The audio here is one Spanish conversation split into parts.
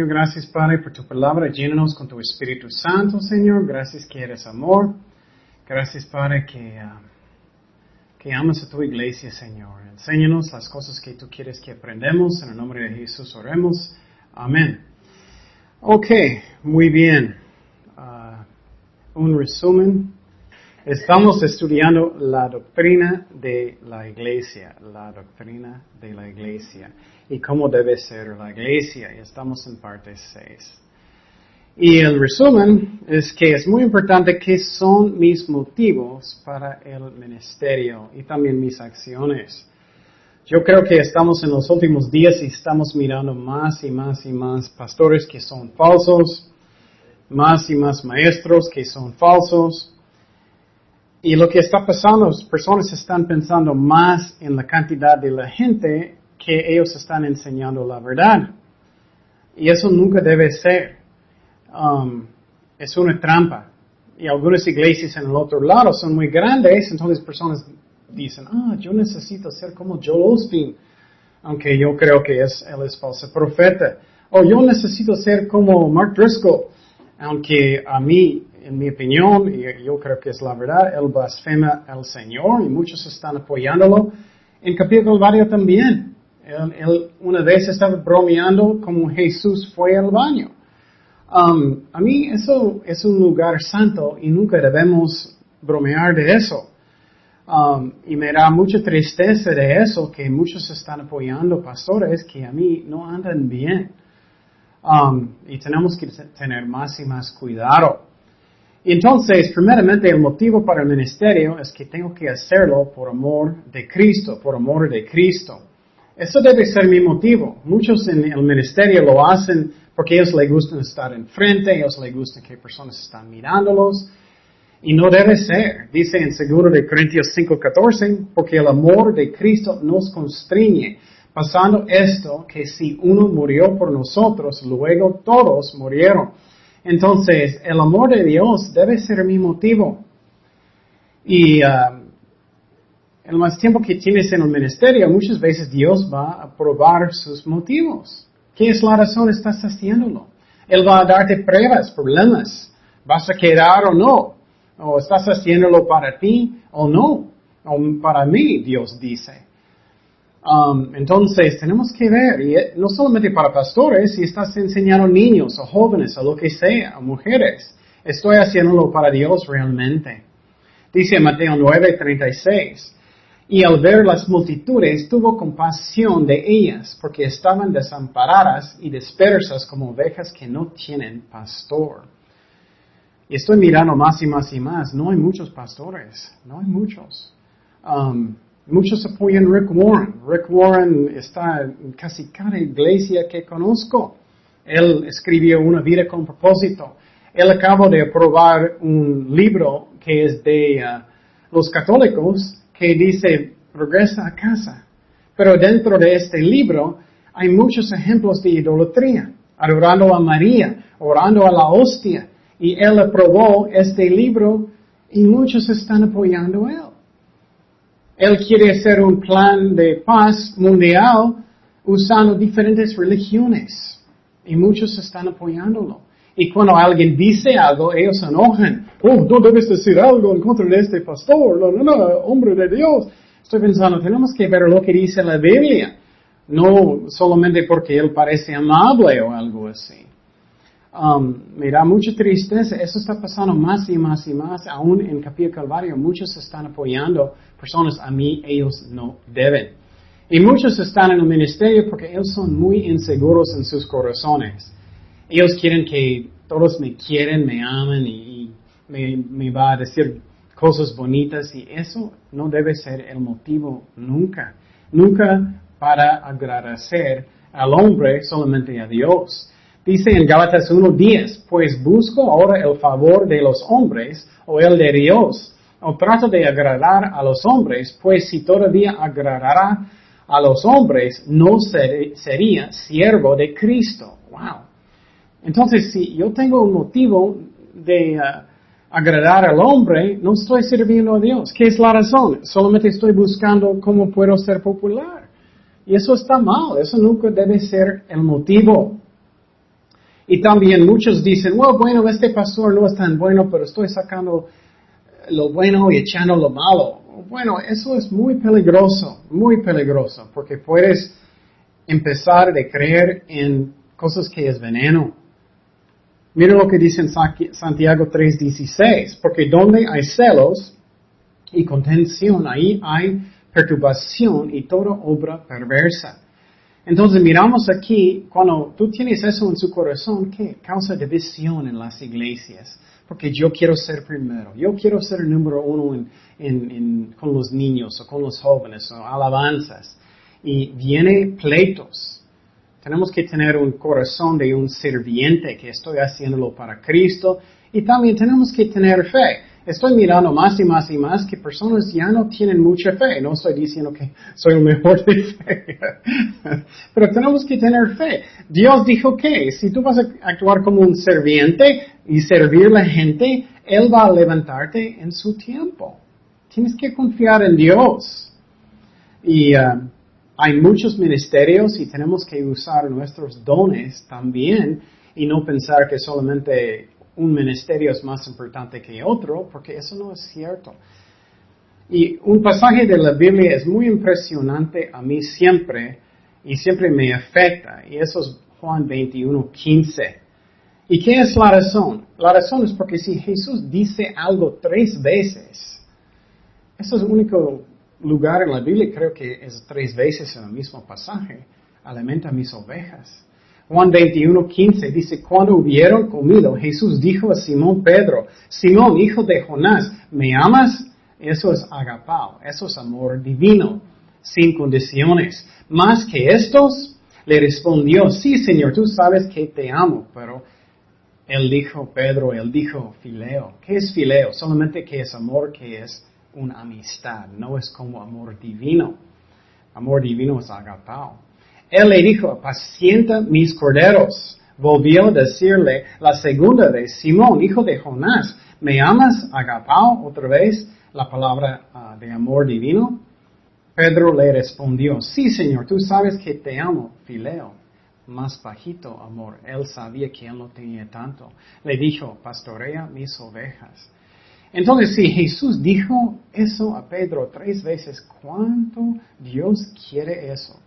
Señor, gracias Padre por tu palabra. Llénanos con tu Espíritu Santo, Señor. Gracias que eres amor. Gracias Padre que, ah, que amas a tu iglesia, Señor. Enséñanos las cosas que tú quieres que aprendamos. En el nombre de Jesús oremos. Amén. Ok, muy bien. Ah, un resumen. Estamos estudiando la doctrina de la iglesia, la doctrina de la iglesia y cómo debe ser la iglesia. Y estamos en parte 6. Y el resumen es que es muy importante qué son mis motivos para el ministerio y también mis acciones. Yo creo que estamos en los últimos días y estamos mirando más y más y más pastores que son falsos, más y más maestros que son falsos, y lo que está pasando, las personas están pensando más en la cantidad de la gente que ellos están enseñando la verdad. Y eso nunca debe ser. Um, es una trampa. Y algunas iglesias en el otro lado son muy grandes, entonces personas dicen, ah, yo necesito ser como Joel Osteen, aunque yo creo que es, él es falso profeta. O yo necesito ser como Mark Driscoll, aunque a mí en mi opinión, y yo creo que es la verdad, él blasfema al Señor y muchos están apoyándolo. En Capítulo Calvario también. Él, una vez estaba bromeando como Jesús fue al baño. Um, a mí eso es un lugar santo y nunca debemos bromear de eso. Um, y me da mucha tristeza de eso que muchos están apoyando pastores que a mí no andan bien. Um, y tenemos que tener más y más cuidado. Entonces, primeramente, el motivo para el ministerio es que tengo que hacerlo por amor de Cristo, por amor de Cristo. Eso debe ser mi motivo. Muchos en el ministerio lo hacen porque ellos les gusta estar enfrente, ellos les gusta que personas están mirándolos. Y no debe ser. Dice en seguro de Corintios 5:14, porque el amor de Cristo nos constriñe, pasando esto que si uno murió por nosotros, luego todos murieron. Entonces, el amor de Dios debe ser mi motivo. Y el más tiempo que tienes en el ministerio, muchas veces Dios va a probar sus motivos. ¿Qué es la razón estás haciéndolo? Él va a darte pruebas, problemas. ¿Vas a quedar o no? ¿O estás haciéndolo para ti o no? O para mí, Dios dice. Um, entonces, tenemos que ver, y no solamente para pastores, si estás enseñando niños o jóvenes o lo que sea, o mujeres, estoy haciéndolo para Dios realmente. Dice Mateo 9:36, y al ver las multitudes tuvo compasión de ellas, porque estaban desamparadas y dispersas como ovejas que no tienen pastor. Y estoy mirando más y más y más, no hay muchos pastores, no hay muchos. Um, Muchos apoyan Rick Warren. Rick Warren está en casi cada iglesia que conozco. Él escribió Una vida con propósito. Él acaba de aprobar un libro que es de uh, los católicos que dice regresa a casa. Pero dentro de este libro hay muchos ejemplos de idolatría, adorando a María, orando a la hostia. Y él aprobó este libro y muchos están apoyando a él. Él quiere hacer un plan de paz mundial usando diferentes religiones y muchos están apoyándolo. Y cuando alguien dice algo, ellos se enojan. Oh, no debes decir algo en contra de este pastor, no, no, no, hombre de Dios. Estoy pensando, tenemos que ver lo que dice la Biblia, no solamente porque él parece amable o algo así. Um, me da mucha tristeza. Eso está pasando más y más y más. Aún en Capilla Calvario, muchos están apoyando personas a mí, ellos no deben. Y muchos están en el ministerio porque ellos son muy inseguros en sus corazones. Ellos quieren que todos me quieren, me amen y, me, me va a decir cosas bonitas y eso no debe ser el motivo nunca. Nunca para agradecer al hombre, solamente a Dios. Dice en Gálatas 1.10, pues busco ahora el favor de los hombres o el de Dios, o trato de agradar a los hombres, pues si todavía agradara a los hombres, no sería siervo de Cristo. Wow. Entonces, si yo tengo un motivo de uh, agradar al hombre, no estoy sirviendo a Dios. ¿Qué es la razón? Solamente estoy buscando cómo puedo ser popular. Y eso está mal, eso nunca debe ser el motivo. Y también muchos dicen, well, bueno, este pastor no es tan bueno, pero estoy sacando lo bueno y echando lo malo. Bueno, eso es muy peligroso, muy peligroso, porque puedes empezar a creer en cosas que es veneno. Mira lo que dice en Santiago 3:16, porque donde hay celos y contención, ahí hay perturbación y toda obra perversa. Entonces miramos aquí, cuando tú tienes eso en su corazón, ¿qué? Causa división en las iglesias. Porque yo quiero ser primero, yo quiero ser el número uno con los niños o con los jóvenes o alabanzas. Y viene pleitos. Tenemos que tener un corazón de un sirviente que estoy haciéndolo para Cristo. Y también tenemos que tener fe estoy mirando más y más y más que personas ya no tienen mucha fe. No estoy diciendo que soy el mejor de fe. Pero tenemos que tener fe. Dios dijo que si tú vas a actuar como un serviente y servir a la gente, Él va a levantarte en su tiempo. Tienes que confiar en Dios. Y uh, hay muchos ministerios y tenemos que usar nuestros dones también y no pensar que solamente un ministerio es más importante que otro, porque eso no es cierto. Y un pasaje de la Biblia es muy impresionante a mí siempre y siempre me afecta, y eso es Juan 21, 15. ¿Y qué es la razón? La razón es porque si Jesús dice algo tres veces, eso es el único lugar en la Biblia, creo que es tres veces en el mismo pasaje, alimenta mis ovejas. Juan 21, 15 dice, cuando hubieron comido, Jesús dijo a Simón Pedro, Simón, hijo de Jonás, ¿me amas? Eso es agapao, eso es amor divino, sin condiciones. Más que estos, le respondió, sí, Señor, tú sabes que te amo, pero él dijo, Pedro, él dijo, fileo. ¿Qué es fileo? Solamente que es amor que es una amistad, no es como amor divino. Amor divino es agapao. Él le dijo, apacienta mis corderos. Volvió a decirle la segunda vez, Simón, hijo de Jonás, ¿me amas, agapao? Otra vez la palabra ah, de amor divino. Pedro le respondió, sí, Señor, tú sabes que te amo, fileo. Más bajito, amor. Él sabía que él no tenía tanto. Le dijo, pastorea mis ovejas. Entonces, si Jesús dijo eso a Pedro tres veces, ¿cuánto Dios quiere eso?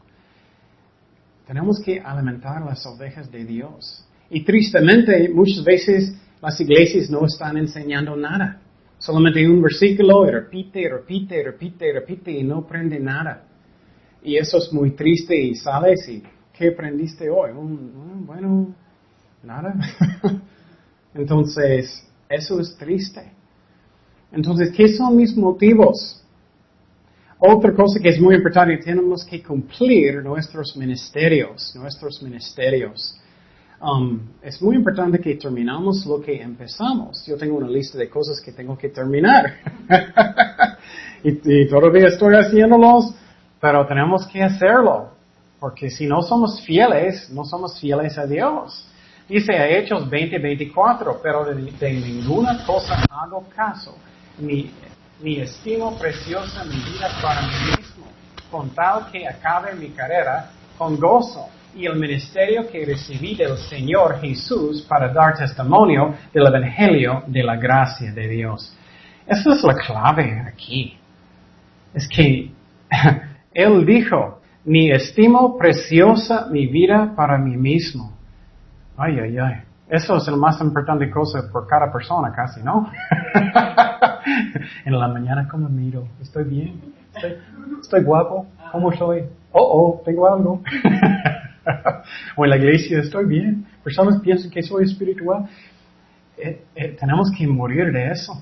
Tenemos que alimentar las ovejas de Dios. Y tristemente, muchas veces las iglesias no están enseñando nada. Solamente un versículo y repite, repite, repite, repite y no aprende nada. Y eso es muy triste y sales y ¿qué aprendiste hoy? bueno, nada. Entonces, eso es triste. Entonces, ¿qué son mis motivos? Otra cosa que es muy importante, tenemos que cumplir nuestros ministerios, nuestros ministerios. Um, es muy importante que terminamos lo que empezamos. Yo tengo una lista de cosas que tengo que terminar. y, todavía estoy haciéndolos, pero tenemos que hacerlo. Porque si no somos fieles, no somos fieles a Dios. Dice a Hechos 20:24, pero de, de, ninguna cosa hago caso, ni mi estimo preciosa mi vida para mí mismo, con tal que acabe mi carrera con gozo y el ministerio que recibí del Señor Jesús para dar testimonio del Evangelio de la gracia de Dios. Esa es la clave aquí. Es que Él dijo, mi estimo preciosa mi vida para mí mismo. Ay, ay, ay. Eso es la más importante cosa por cada persona casi, ¿no? en la mañana, ¿cómo miro? ¿Estoy bien? ¿Estoy, guapo? ¿Cómo soy? Oh, oh, tengo algo. o en la iglesia, estoy bien. Personas piensan que soy espiritual. Eh, eh, tenemos que morir de eso.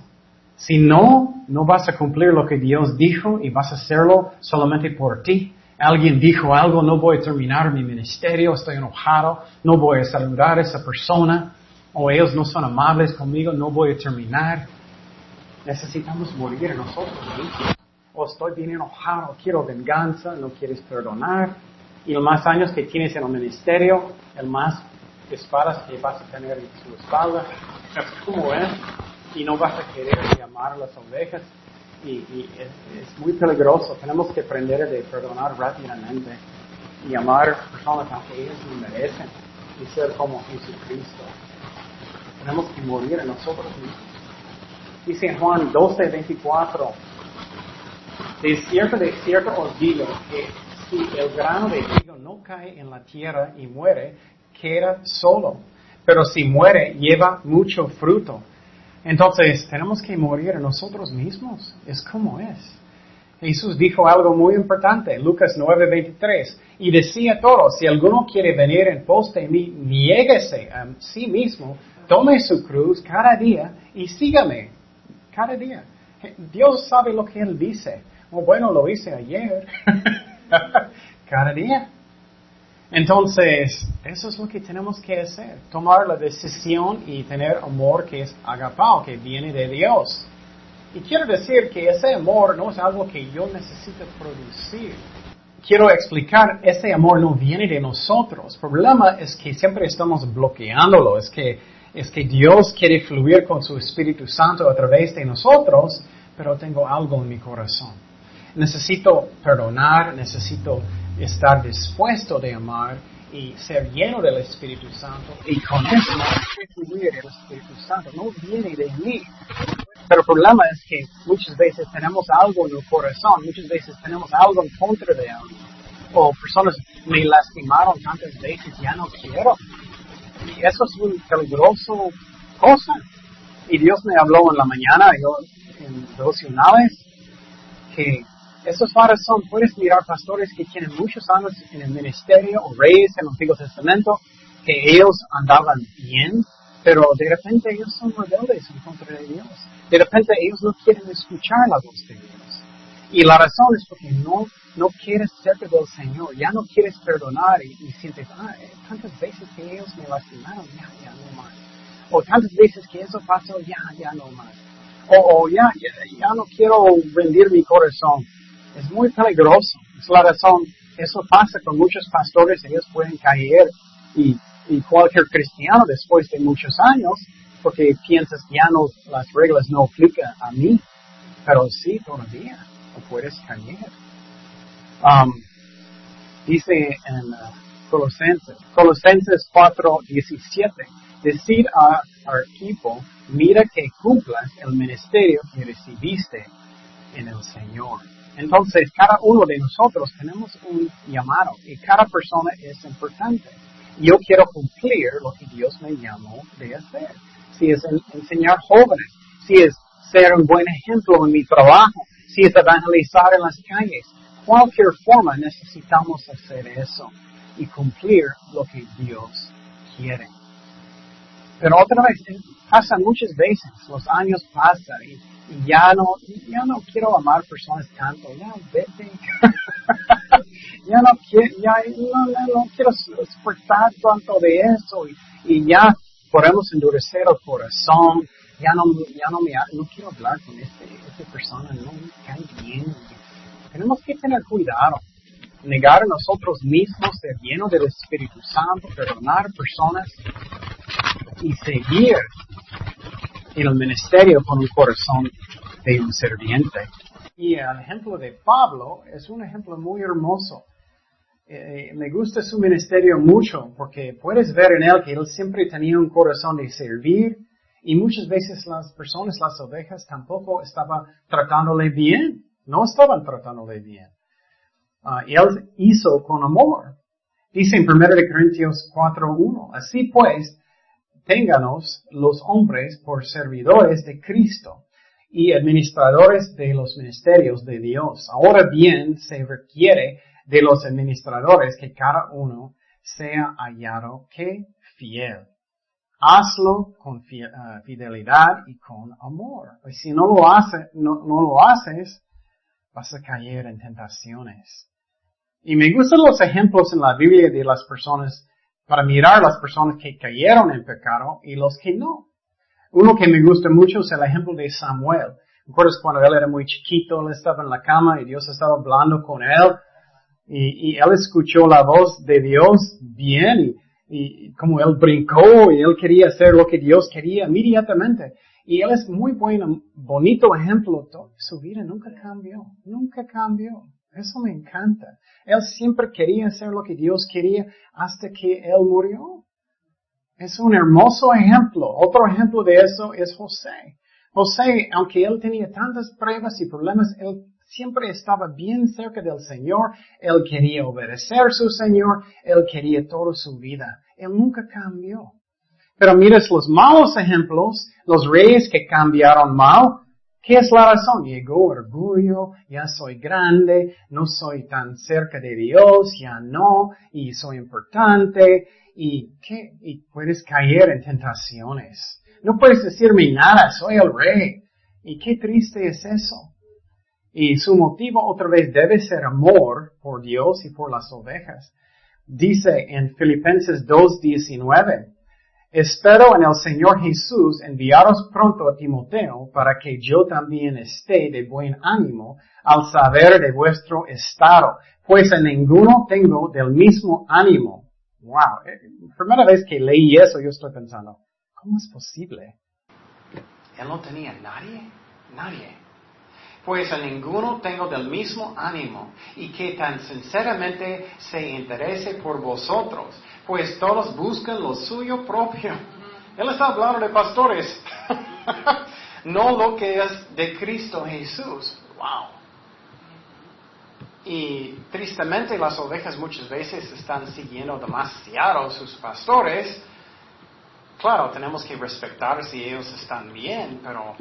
Si no, no vas a cumplir lo que Dios dijo y vas a hacerlo solamente por ti. Alguien dijo algo, no voy a terminar mi ministerio, estoy enojado, no voy a saludar a esa persona, o ellos no son amables conmigo, no voy a terminar necesitamos morir nosotros O estoy bien enojado, quiero venganza, no quieres perdonar. Y los más años que tienes en el ministerio, el más espadas que vas a tener en su espalda. ¿Cómo es? Y no vas a querer llamar a las ovejas. Y, es, muy peligroso. Tenemos que aprender a perdonar rápidamente y amar personas aunque ellos no merecen. y ser como Jesucristo. Tenemos que morir en nosotros mismos. Dice en Juan 12, 24, de cierto, de cierto os digo que si el grano de trigo no cae en la tierra y muere, queda solo. Pero si muere, lleva mucho fruto. Entonces, tenemos que morir nosotros mismos. Es como es. Jesús dijo algo muy importante, Lucas 9:23, y decía todo, si alguno quiere venir en pos de mí, niéguese a sí mismo, tome su cruz cada día y sígame cada día. Dios sabe lo que Él dice. Oh, bueno, lo hice ayer. cada día. Entonces, eso es lo que tenemos que hacer, tomar la decisión y tener amor que es agapao, que viene de Dios. Y quiero decir que ese amor no es algo que yo necesito producir. Quiero explicar, ese amor no viene de nosotros. El problema es que siempre estamos bloqueándolo, es que, es que Dios quiere fluir con su Espíritu Santo a través de nosotros, pero tengo algo en mi corazón. Necesito perdonar, necesito estar dispuesto de amar y ser lleno del Espíritu Santo. Y con eso fluir el Espíritu Santo. No viene de mí. Pero el problema es que muchas veces tenemos algo en el corazón, muchas veces tenemos algo en contra de él. O personas me lastimaron tantas veces, ya no quiero. Eso es un peligroso cosa. Y Dios me habló en la mañana, yo, en devocionales, que eso es la razón. Puedes mirar pastores que tienen muchos años en el ministerio o reyes en el Antiguo Testamento, que ellos andaban bien, pero de repente ellos son rebeldes en contra de Dios. De repente ellos no quieren escuchar la voz de Dios. Y la razón es porque no, no quieres cerca del Señor, ya no quieres perdonar y, sientes, ah, eh, tantas veces que ellos me lastimaron, ya, ya no más. O tantas veces que eso pasó, ya, ya no más. O, ya, ya, ya no quiero rendir mi corazón es muy peligroso. Es la razón, eso pasa con muchos pastores, ellos pueden caer y, cualquier cristiano después de muchos años, porque piensas ya no, las reglas no aplican a mí, pero sí todavía, no puedes caer. Um, dice en uh, Colosenses, Colosenses 4, 17, decir al equipo, mira que cumplas el ministerio que recibiste en el Señor. Entonces, cada uno de nosotros tenemos un llamado y cada persona es importante. Yo quiero cumplir lo que Dios me llamó de hacer. Si es enseñar jóvenes, si es ser un buen ejemplo en mi trabajo, si es evangelizar en las calles, cualquier forma necesitamos hacer eso y cumplir lo que Dios quiere. Pero otra vez, pasa muchas veces, los años pasan y ya no, ya no quiero amar personas tanto, ya vete. ya no quiero, ya no, quiero soportar tanto de eso y, ya podemos endurecer el corazón, ya no, ya no me, no quiero hablar con este, esta persona, no me cae bien. Tenemos que tener cuidado, negar a nosotros mismos, ser llenos del Espíritu Santo, perdonar personas y seguir en el ministerio con un corazón de un serviente. Y el ejemplo de Pablo es un ejemplo muy hermoso. Eh, me gusta su ministerio mucho porque puedes ver en él que él siempre tenía un corazón de servir y muchas veces las personas, las ovejas, tampoco estaban tratándole bien, no estaban tratándole bien. Ah, él hizo con amor. Dice en 1 Corintios 4.1, así pues, ténganos los hombres por servidores de Cristo y administradores de los ministerios de Dios. Ahora bien, se requiere de los administradores que cada uno sea hallado que fiel. Hazlo con ah, fidelidad y con amor. Y si no lo, hace, no lo haces, vas a caer en tentaciones. Y me gustan los ejemplos en la Biblia de las personas para mirar las personas que cayeron en pecado y los que no. Uno que me gusta mucho es el ejemplo de Samuel. ¿Recuerdas cuando él era muy chiquito, él estaba en la cama y Dios estaba hablando con él? Y, él escuchó la voz de Dios bien y, y, como él brincó y él quería hacer lo que Dios quería inmediatamente. Y él es muy buen, bonito ejemplo. Su vida nunca cambió, nunca cambió. Eso me encanta. Él siempre quería hacer lo que Dios quería hasta que Él murió. Es un hermoso ejemplo. Otro ejemplo de eso es José. José, aunque él tenía tantas pruebas y problemas, él siempre estaba bien cerca del Señor. Él quería obedecer a su Señor. Él quería toda su vida. Él nunca cambió. Pero miras los malos ejemplos, los reyes que cambiaron mal, ¿qué es la razón? Llegó orgullo, ya soy grande, no soy tan cerca de Dios, ya no, y soy importante, y qué, y puedes caer en tentaciones. No puedes decirme nada, soy el rey. Y qué triste es eso. Y su motivo otra vez debe ser amor por Dios y por las ovejas. Dice en Filipenses 2.19, Espero en el Señor Jesús enviaros pronto a Timoteo para que yo también esté de buen ánimo al saber de vuestro estado, pues en ninguno tengo del mismo ánimo. Wow, eh, primera vez que leí eso yo estoy pensando, ¿cómo es posible? Él no tenía nadie, nadie. Pues en ninguno tengo del mismo ánimo y que tan sinceramente se interese por vosotros pues todos buscan lo suyo propio. Él está hablando de pastores, no lo que es de Cristo Jesús. Wow. Y tristemente las ovejas muchas veces están siguiendo demasiado a sus pastores. Claro, tenemos que respetar si ellos están bien, pero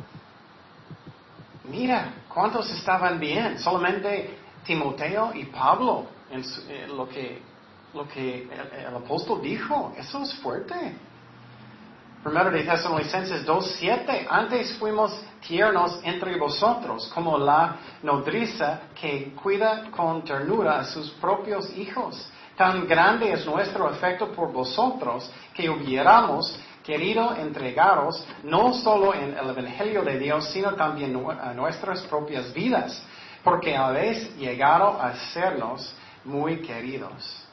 mira, ¿cuántos estaban bien? Solamente Timoteo y Pablo en eh, lo que lo que el, apóstol dijo. Eso es fuerte. Primero de Tesalonicenses 2.7. Antes fuimos tiernos entre vosotros, como la nodriza que cuida con ternura a sus propios hijos. Tan grande es nuestro afecto por vosotros que hubiéramos querido entregaros no solo en el Evangelio de Dios, sino también a nuestras propias vidas, porque habéis llegado a sernos muy queridos.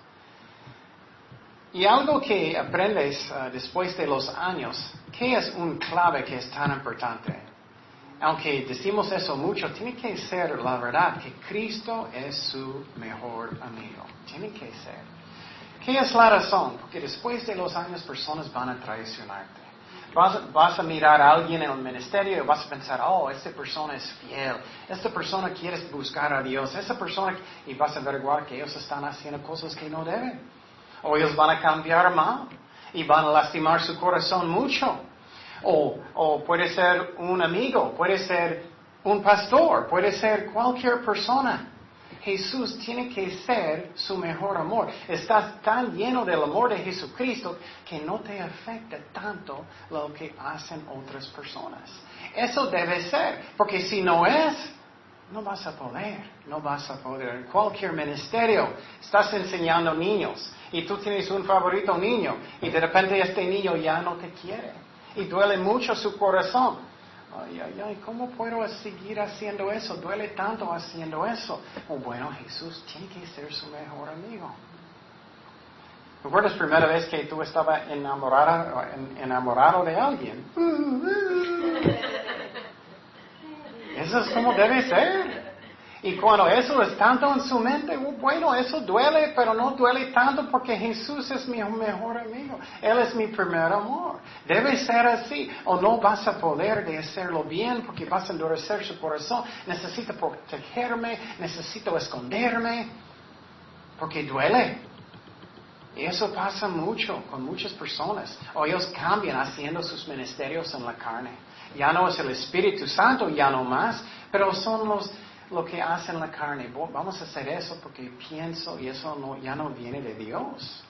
Y algo que aprendes uh, después de los años, ¿qué es un clave que es tan importante? Aunque decimos eso mucho, tiene que ser la verdad que Cristo es su mejor amigo. Tiene que ser. ¿Qué es la razón? Porque después de los años personas van a traicionarte. Vas, vas, a mirar a alguien en el ministerio y vas a pensar, oh, esta persona es fiel, esta persona quiere buscar a Dios, esta persona, y vas a averiguar que ellos están haciendo cosas que no deben o ellos van a cambiar mal y van a lastimar su corazón mucho. O, o puede ser un amigo, puede ser un pastor, puede ser cualquier persona. Jesús tiene que ser su mejor amor. Estás tan lleno del amor de Jesucristo que no te afecta tanto lo que hacen otras personas. Eso debe ser, porque si no es, no vas a poder, no vas a poder. En cualquier ministerio estás enseñando niños y tú tienes un favorito niño y de repente este niño ya no te quiere y duele mucho su corazón. Ay, ay, ay, ¿cómo puedo seguir haciendo eso? Duele tanto haciendo eso. Oh, bueno, Jesús tiene que ser su mejor amigo. ¿Recuerdas la primera vez que tú estabas enamorado, enamorado de alguien? Eso es como debe ser. Y cuando eso es tanto en su mente, uh, bueno, eso duele, pero no duele tanto porque Jesús es mi mejor amigo. Él es mi primer amor. Debe ser así. O no vas a poder de hacerlo bien porque vas a endurecer su corazón. Necesito protegerme, necesito esconderme, porque duele. Y eso pasa mucho con muchas personas. O ellos cambian haciendo sus ministerios en la carne. Ya no es el Espíritu Santo, ya no más, pero son los lo que hacen la carne. Vamos a hacer eso porque pienso y eso no, ya no viene de Dios.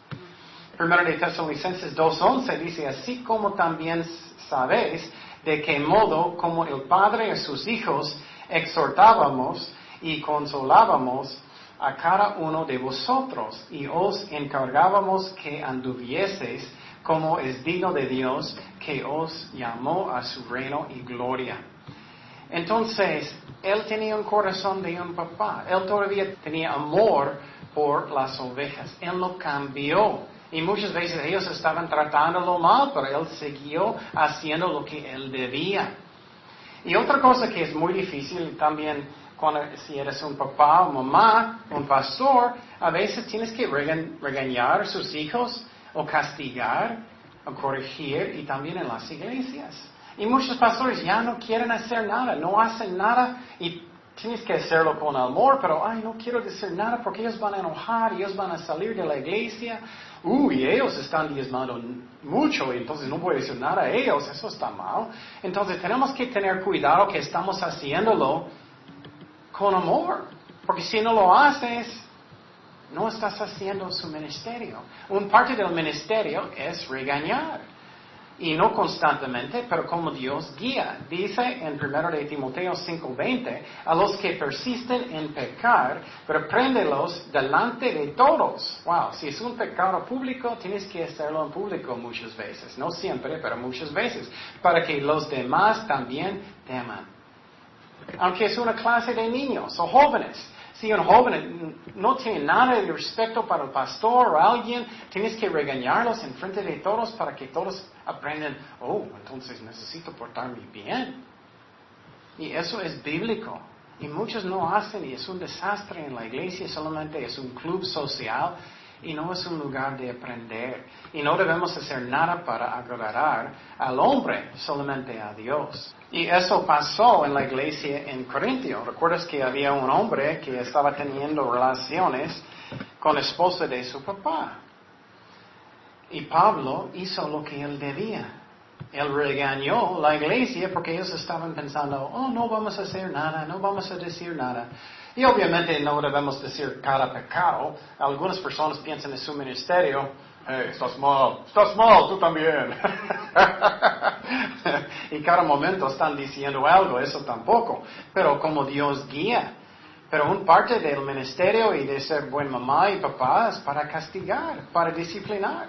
Primero de Tesalonicenses 2.11 dice, así como también sabéis de qué modo como el Padre a sus hijos exhortábamos y consolábamos a cada uno de vosotros y os encargábamos que anduvieseis como es digno de Dios que os llamó a su reino y gloria. Entonces, él tenía un corazón de un papá. Él todavía tenía amor por las ovejas. Él no cambió. Y muchas veces ellos estaban tratándolo mal, pero él siguió haciendo lo que él debía. Y otra cosa que es muy difícil también cuando si eres un papá o mamá, un pastor, a veces tienes que regañar a sus hijos o castigar. a corregir y también en las iglesias. Y muchos pastores ya no quieren hacer nada, no hacen nada y tienes que hacerlo con amor, pero ay, no quiero decir nada porque ellos van a enojar, ellos van a salir de la iglesia. Uy, ellos están diezmando mucho entonces no voy a decir nada a ellos, eso está mal. Entonces tenemos que tener cuidado que estamos haciéndolo con amor, porque si no lo haces, no estás haciendo su ministerio. Un parte del ministerio es regañar y no constantemente, pero como Dios guía. Dice en 1 de Timoteo 5:20, a los que persisten en pecar, repréndelos delante de todos. Wow, si es un pecado público, tienes que hacerlo en público muchas veces, no siempre, pero muchas veces, para que los demás también teman. Aunque es una clase de niños o jóvenes, si un joven no tiene nada de respeto para el pastor o alguien, tienes que regañarlos en frente de todos para que todos aprendan, oh, entonces necesito portarme bien. Y eso es bíblico. Y muchos no hacen y es un desastre en la iglesia, solamente es un club social y no es un lugar de aprender. Y no debemos hacer nada para agradar al hombre, solamente a Dios. Y eso pasó en la iglesia en Corintio. ¿Recuerdas que había un hombre que estaba teniendo relaciones con la esposa de su papá? Y Pablo hizo lo que él debía. Él regañó la iglesia porque ellos estaban pensando, oh, no vamos a hacer nada, no vamos a decir nada. Y obviamente no debemos decir cada pecado. Algunas personas piensan en su ministerio, hey, estás mal, estás mal, tú también. y cada momento están diciendo algo, eso tampoco. Pero como Dios guía. Pero un parte del ministerio y de ser buen mamá y papá es para castigar, para disciplinar.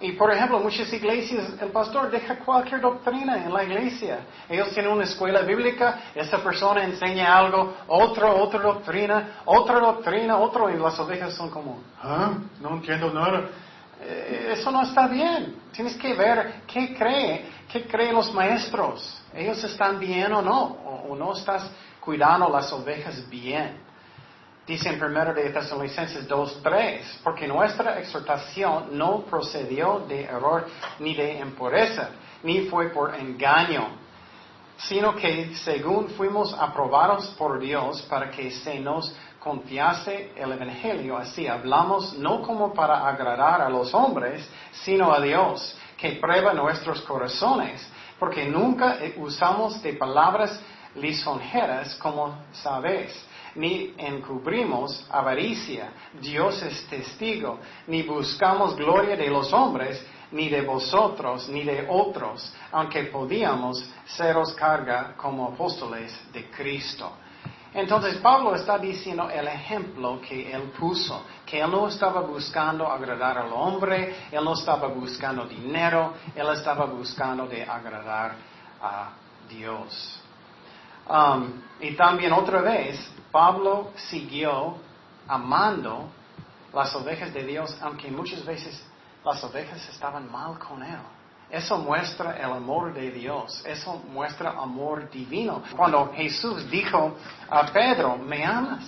Y por ejemplo, muchas iglesias, el pastor deja cualquier doctrina en la iglesia. Ellos tienen una escuela bíblica, esa persona enseña algo, otra, otra doctrina, otra doctrina, otro, y las ovejas son como, ¿ah? No entiendo nada. Eh, eso no está bien. Tienes que ver qué cree, qué creen los maestros. Ellos están bien o no, o no estás cuidando las ovejas bien. Dice en 1 de Tesalonicenses 2.3, porque nuestra exhortación no procedió de error ni de impureza, ni fue por engaño, sino que según fuimos aprobados por Dios para que se nos confiase el Evangelio, así hablamos no como para agradar a los hombres, sino a Dios, que prueba nuestros corazones, porque nunca usamos de palabras lisonjeras como sabéis ni encubrimos avaricia, Dios es testigo, ni buscamos gloria de los hombres, ni de vosotros, ni de otros, aunque podíamos seros carga como apóstoles de Cristo. Entonces Pablo está diciendo el ejemplo que él puso, que él no estaba buscando agradar al hombre, él no estaba buscando dinero, él estaba buscando de agradar a Dios. Um, y también otra vez, Pablo siguió amando las ovejas de Dios, aunque muchas veces las ovejas estaban mal con él. Eso muestra el amor de Dios, eso muestra amor divino. Cuando Jesús dijo a Pedro, ¿me amas?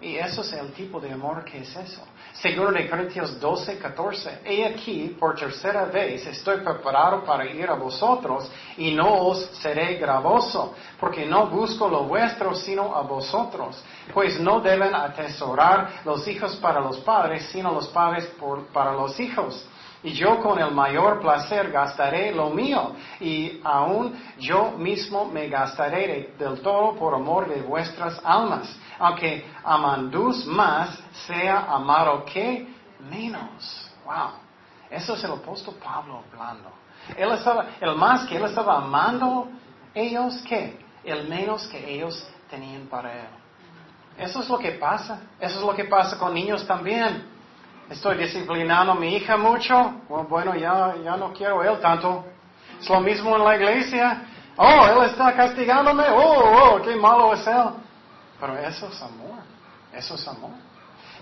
Y eso es el tipo de amor que es eso. Segundo de Corintios 12, 14. He aquí, por tercera vez, estoy preparado para ir a vosotros y no os seré gravoso, porque no busco lo vuestro, sino a vosotros. Pues no deben atesorar los hijos para los padres, sino los padres para los hijos. Y yo con el mayor placer gastaré lo mío, y aún yo mismo me gastaré del todo por amor de vuestras almas aunque amandus más sea amado que menos. Wow. Eso es el apóstol Pablo hablando. El más que él estaba amando, ellos que, el menos que ellos tenían para él. Eso es lo que pasa. Eso es lo que pasa con niños también. Estoy disciplinando a mi hija mucho. Bueno, ya, ya no quiero él tanto. Es lo mismo en la iglesia. Oh, él está castigándome. Oh, oh, qué malo es él. Pero eso es amor, eso es amor.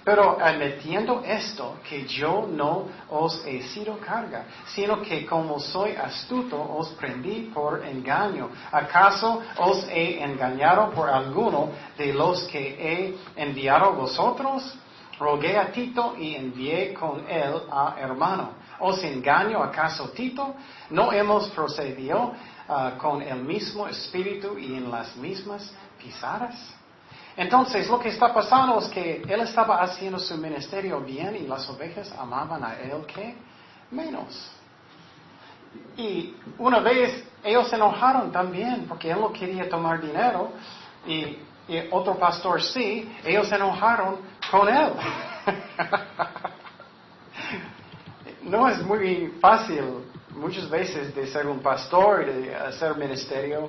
Pero admitiendo esto, que yo no os he sido carga, sino que como soy astuto, os prendí por engaño. ¿Acaso os he engañado por alguno de los que he enviado vosotros? Rogué a Tito y envié con él a hermano ¿Os engaño acaso Tito? ¿No hemos procedido ah, con el mismo espíritu y en las mismas pisadas? Entonces, lo que está pasando es que él estaba haciendo su ministerio bien y las ovejas amaban a él que menos. Y una vez ellos se enojaron también porque él no quería tomar dinero y, otro pastor sí, ellos se enojaron con él. no es muy fácil muchas veces de ser un pastor, de hacer ministerio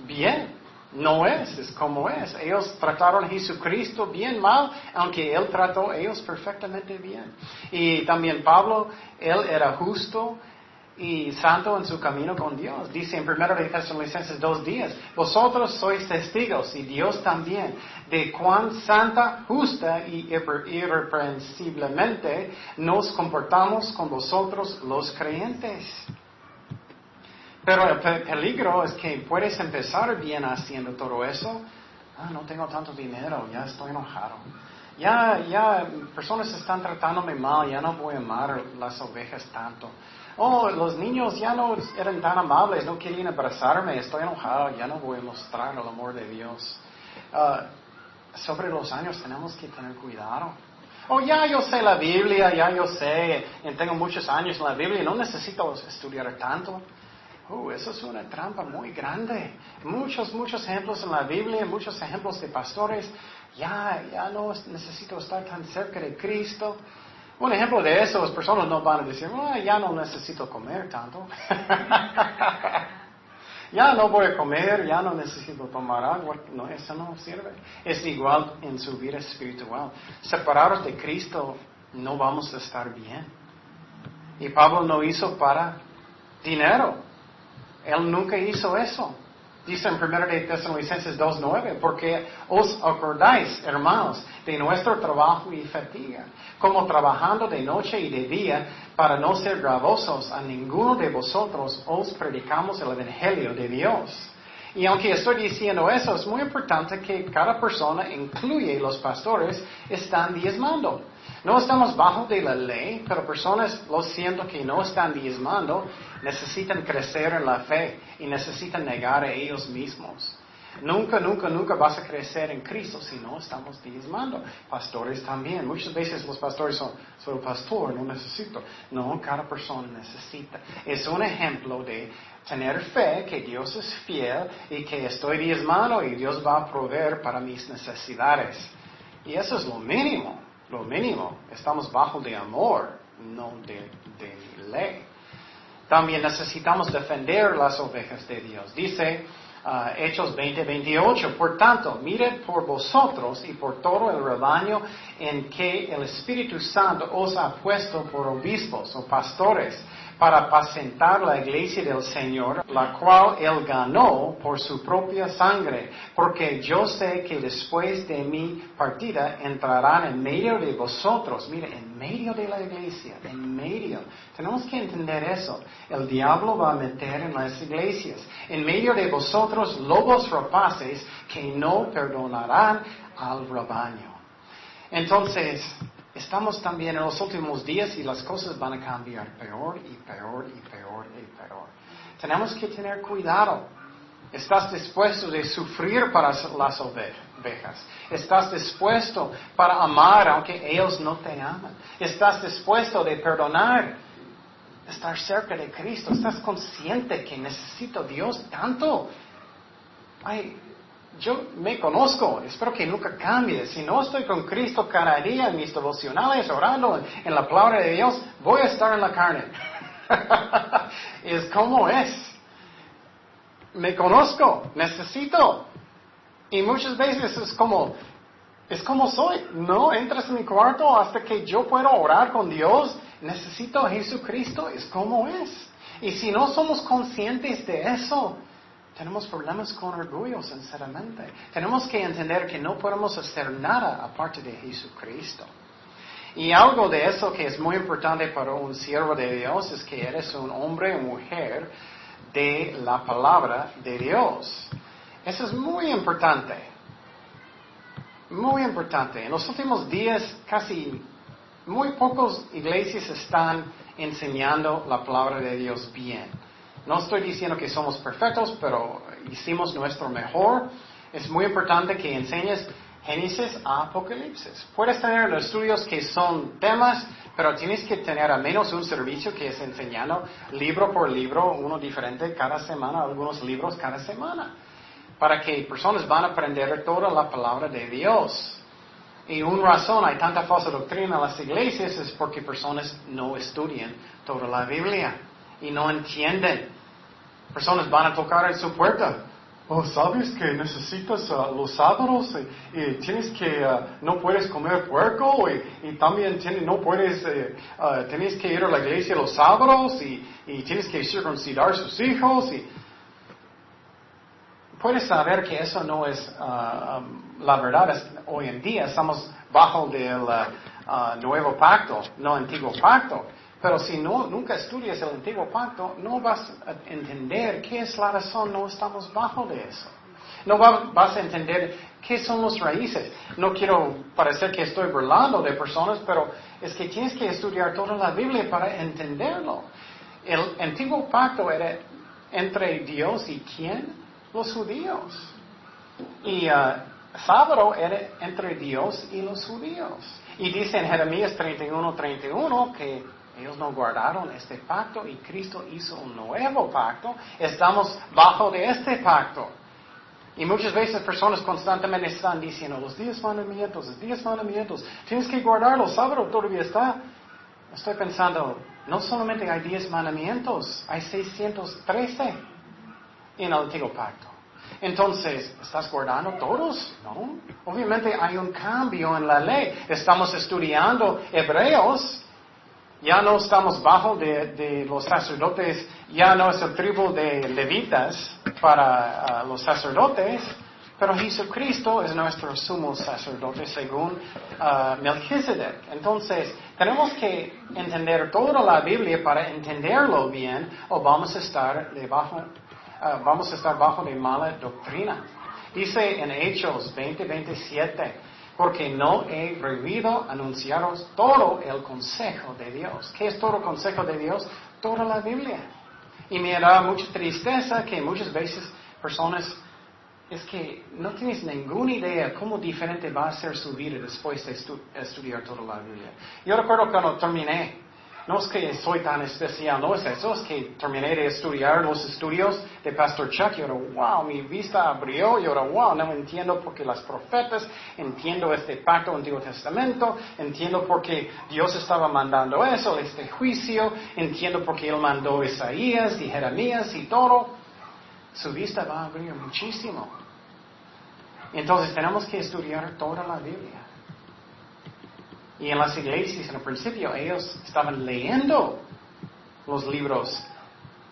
bien. No es, es como es. Ellos trataron a Jesucristo bien mal, aunque Él trató a ellos perfectamente bien. Y también Pablo, Él era justo y santo en su camino con Dios. Dice en 1 de Tesalonicenses dos días, vosotros sois testigos y Dios también de cuán santa, justa y irreprensiblemente nos comportamos con vosotros los creyentes. Pero el peligro es que puedes empezar bien haciendo todo eso. Ah, no tengo tanto dinero, ya estoy enojado. Ya, ya, personas están tratándome mal, ya no voy a amar las ovejas tanto. Oh, los niños ya no eran tan amables, no querían abrazarme, estoy enojado, ya no voy a mostrar el amor de Dios. Ah, sobre los años tenemos que tener cuidado. Oh, ya yo sé la Biblia, ya yo sé, tengo muchos años en la Biblia, no necesito estudiar tanto. Oh, eso es una trampa muy grande. Muchos, muchos ejemplos en la Biblia, muchos ejemplos de pastores. Ya, ya no necesito estar tan cerca de Cristo. Un ejemplo de eso, las personas no van a decir, oh, ya no necesito comer tanto. ya no voy a comer, ya no necesito tomar agua. No, eso no sirve. Es igual en su vida espiritual. Separados de Cristo, no vamos a estar bien. Y Pablo no hizo para dinero. Él nunca hizo eso. Dice en 1 de Tesalonicenses 2.9, porque os acordáis, hermanos, de nuestro trabajo y fatiga, como trabajando de noche y de día, para no ser gravosos a ninguno de vosotros, os predicamos el Evangelio de Dios. Y aunque estoy diciendo eso, es muy importante que cada persona, incluye los pastores, están diezmando. No estamos bajo de la ley, pero personas, lo siento, que no están diezmando, necesitan crecer en la fe y necesitan negar a ellos mismos. Nunca, nunca, nunca vas a crecer en Cristo si no estamos diezmando. Pastores también. Muchas veces los pastores son, soy pastor, no necesito. No, cada persona necesita. Es un ejemplo de tener fe que Dios es fiel y que estoy diezmando y Dios va a proveer para mis necesidades. Y eso es lo mínimo lo mínimo. Estamos bajo de amor, no de, ley. También necesitamos defender las ovejas de Dios. Dice uh, Hechos 20, 28, por tanto, miren por vosotros y por todo el rebaño en que el Espíritu Santo os ha puesto por obispos o pastores para apacentar la iglesia del Señor, la cual él ganó por su propia sangre, porque yo sé que después de mi partida entrarán en medio de vosotros, mire, en medio de la iglesia, en medio. Tenemos que entender eso. El diablo va a meter en las iglesias, en medio de vosotros lobos rapaces que no perdonarán al rebaño. Entonces, Estamos también en los últimos días y las cosas van a cambiar peor y peor y peor y peor. Tenemos que tener cuidado. ¿Estás dispuesto de sufrir para las ovejas? ¿Estás dispuesto para amar aunque ellos no te aman? ¿Estás dispuesto de perdonar? Estar cerca de Cristo. ¿Estás consciente que necesito Dios tanto? Ay, yo me conozco, espero que nunca cambie. Si no estoy con Cristo cada día en mis devocionales, orando en la palabra de Dios, voy a estar en la carne. es como es. Me conozco, necesito. Y muchas veces es como, es como soy. No entras en mi cuarto hasta que yo pueda orar con Dios. Necesito a Jesucristo, es como es. Y si no somos conscientes de eso, tenemos problemas con orgullo, sinceramente. Tenemos que entender que no podemos hacer nada aparte de Jesucristo. Y algo de eso que es muy importante para un siervo de Dios es que eres un hombre o mujer de la palabra de Dios. Eso es muy importante. Muy importante. En los últimos días casi muy pocas iglesias están enseñando la palabra de Dios bien. No estoy diciendo que somos perfectos, pero hicimos nuestro mejor. Es muy importante que enseñes Génesis a Apocalipsis. Puedes tener estudios que son temas, pero tienes que tener al menos un servicio que es enseñando libro por libro, uno diferente cada semana, algunos libros cada semana, para que personas van a aprender toda la palabra de Dios. Y una razón, hay tanta falsa doctrina en las iglesias, es porque personas no estudian toda la Biblia y no entienden. Personas van a tocar en su puerta. Oh, ¿sabes que necesitas uh, los sábados y, tienes que, uh, no puedes comer puerco y, también no puedes, eh, uh, tienes que ir a la iglesia los sábados y, tienes que circuncidar sus hijos y puedes saber que eso no es um, la verdad. hoy en día estamos bajo del nuevo pacto, no antiguo pacto. Pero si no, nunca estudias el antiguo pacto, no vas a entender qué es la razón, no estamos bajo de eso. No vas a entender qué son las raíces. No quiero parecer que estoy burlando de personas, pero es que tienes que estudiar toda la Biblia para entenderlo. El antiguo pacto era entre Dios y quién? Los judíos. Y uh, sábado era entre Dios y los judíos. Y dice en Jeremías 31, 31 que ellos no guardaron este pacto y Cristo hizo un nuevo pacto. Estamos bajo de este pacto. Y muchas veces personas constantemente están diciendo los diez mandamientos, los diez mandamientos, tienes que guardarlos, sábado todavía está. Estoy pensando, no solamente hay diez mandamientos, hay 613 en el antiguo pacto. Entonces, ¿estás guardando todos? No. Obviamente hay un cambio en la ley. Estamos estudiando Hebreos ya no estamos bajo de, los sacerdotes, ya no es el tribu de levitas para ah, los sacerdotes, pero Jesucristo es nuestro sumo sacerdote según uh, Melchizedek. Entonces, tenemos que entender toda la Biblia para entenderlo bien o vamos a estar debajo, ah, vamos a estar bajo de mala doctrina. Dice en Hechos 20:27, porque no he prohibido anunciaros todo el consejo de Dios. ¿Qué es todo el consejo de Dios? Toda la Biblia. Y me da mucha tristeza que muchas veces personas es que no tienes ninguna idea cómo diferente va a ser su vida después de estudiar toda la Biblia. Yo recuerdo cuando terminé no es que soy tan especial, no es eso, es que terminé de estudiar los estudios de Pastor Chuck y ahora, wow, mi vista abrió y ahora, wow, no entiendo por qué las profetas, entiendo este pacto Antiguo Testamento, entiendo por qué Dios estaba mandando eso, este juicio, entiendo por qué Él mandó Isaías y Jeremías y todo. Su vista va a abrir muchísimo. Entonces tenemos que estudiar toda la Biblia. Y en las iglesias, en el principio, ellos estaban leyendo los libros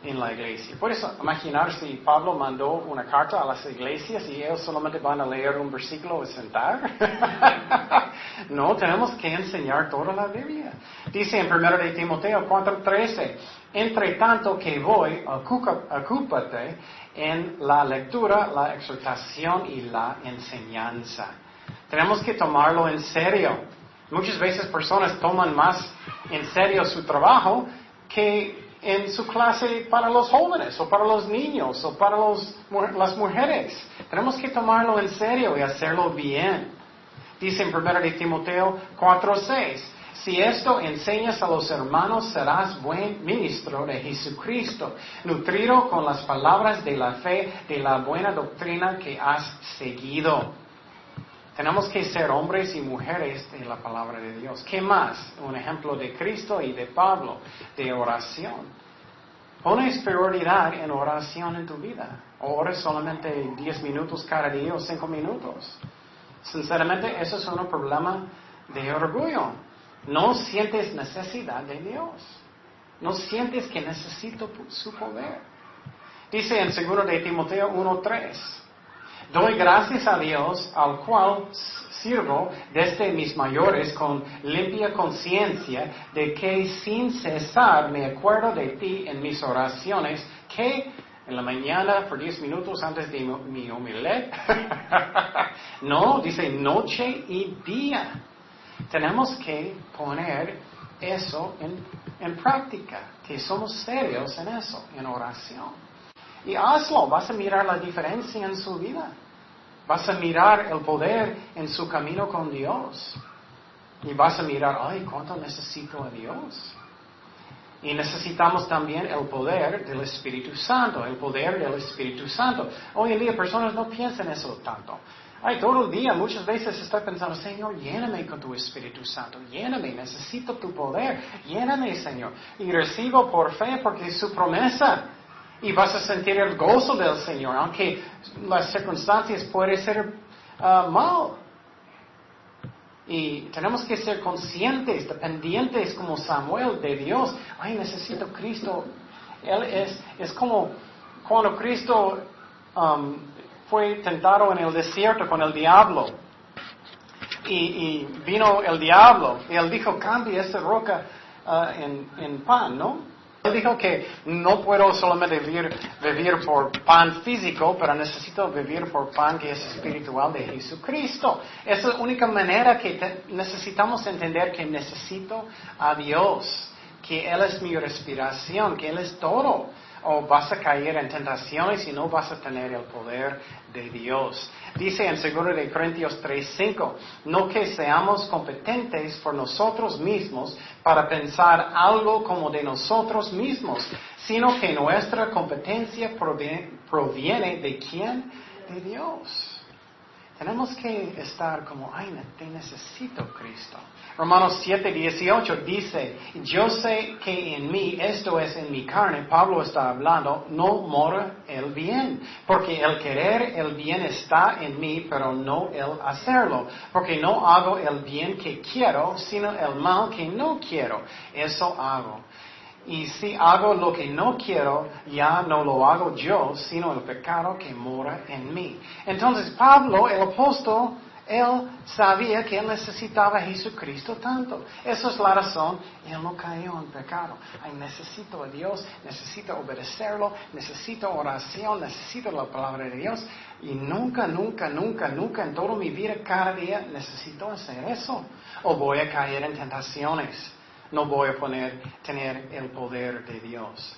en la iglesia. Puedes imaginar si Pablo mandó una carta a las iglesias y ellos solamente van a leer un versículo y sentar. no, tenemos que enseñar toda la Biblia. Dice en 1 de Timoteo 4:13, entre tanto que voy, ocúpate en la lectura, la exhortación y la enseñanza. Tenemos que tomarlo en serio. Muchas veces personas toman más en serio su trabajo que en su clase para los jóvenes o para los niños o para las mujeres. Tenemos que tomarlo en serio y hacerlo bien. Dice en 1 de Timoteo 4:6, si esto enseñas a los hermanos serás buen ministro de Jesucristo, nutrido con las palabras de la fe, de la buena doctrina que has seguido. Tenemos que ser hombres y mujeres de la palabra de Dios. ¿Qué más? Un ejemplo de Cristo y de Pablo, de oración. Pones prioridad en oración en tu vida. Ora solamente 10 minutos cada día o 5 minutos. Sinceramente, eso es un problema de orgullo. No sientes necesidad de Dios. No sientes que necesito su poder. Dice en 2 de Timoteo 1.3. Doy gracias a Dios al cual sirvo desde mis mayores con limpia conciencia de que sin cesar me acuerdo de ti en mis oraciones que en la mañana por diez minutos antes de mi omelette. no, dice noche y día. tenemos que poner eso en, en práctica, que somos serios en eso, en oración. Y hazlo, vas a mirar la diferencia en su vida. Vas a mirar el poder en su camino con Dios. Y vas a mirar, ay, cuánto necesito a Dios. Y necesitamos también el poder del Espíritu Santo, el poder del Espíritu Santo. Hoy en día personas no piensan eso tanto. Ay, todo el día, muchas veces estoy pensando, Señor, lléname con tu Espíritu Santo, lléname, necesito tu poder, lléname, Señor. Y recibo por fe porque es su promesa. Y vas a sentir el gozo del Señor, aunque las circunstancias pueden ser ah, mal. Y tenemos que ser conscientes, dependientes como Samuel de Dios. Ay, necesito Cristo. Él es, es como cuando Cristo um, fue tentado en el desierto con el diablo. Y, vino el diablo y él dijo, cambia esta roca uh, en, en pan, ¿no? Él dijo que no puedo solamente vivir, por pan físico, pero necesito vivir por pan que es espiritual de Jesucristo. Esa es la única manera que necesitamos entender que necesito a Dios, que Él es mi respiración, que Él es todo o vas a caer en tentaciones y no vas a tener el poder de Dios. Dice en 2 de Corintios 3:5, no que seamos competentes por nosotros mismos para pensar algo como de nosotros mismos, sino que nuestra competencia proviene, proviene de quién? De Dios. Tenemos que estar como, ay, te necesito, Cristo. Romanos 7, 18 dice, yo sé que en mí, esto es en mi carne, Pablo está hablando, no mora el bien, porque el querer el bien está en mí, pero no el hacerlo, porque no hago el bien que quiero, sino el mal que no quiero, eso hago. Y si hago lo que no quiero, ya no lo hago yo, sino el pecado que mora en mí. Entonces Pablo, el apóstol, él sabía que él necesitaba a Jesucristo tanto. Esa es la razón, él no cayó en pecado. Ay, necesito a Dios, necesito obedecerlo, necesito oración, necesito la palabra de Dios. Y nunca, nunca, nunca, nunca en toda mi vida, cada día, necesito hacer eso. O voy a caer en tentaciones no voy a poner, tener el poder de Dios.